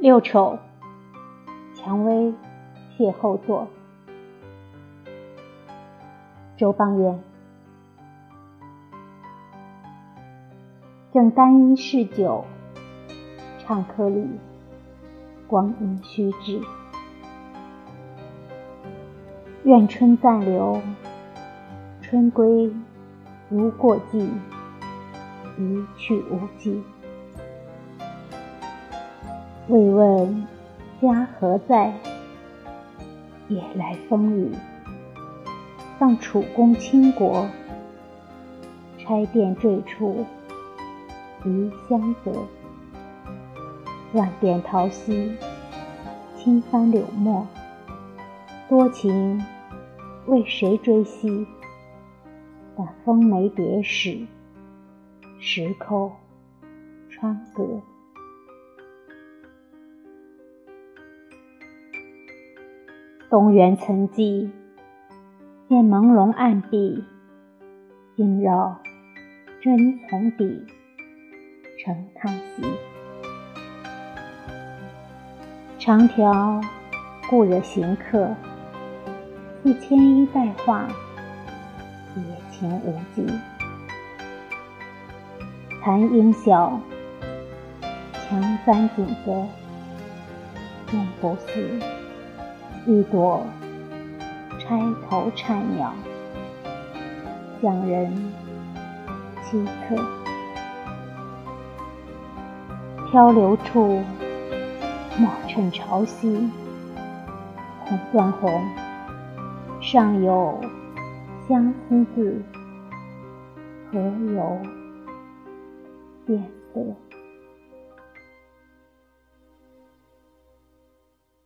六丑，蔷薇，邂逅作。周邦彦。正单衣试酒，唱科里，光阴虚掷。愿春暂留，春归如过季，一去无迹。未问家何在，夜来风雨。放楚宫倾国，拆殿坠处，余香泽。万点桃溪，轻翻柳墨。多情为谁追惜？但风梅蝶使，石寇穿阁。东园曾记，见朦胧暗碧，惊绕针丛底，成叹息。长条故惹行客，似牵衣带画，野情无际。残影小，墙簪锦泽，终不似。一朵钗头颤鸟，向人凄客。漂流处，莫趁潮汐。红断红，尚有相思字，何由见得？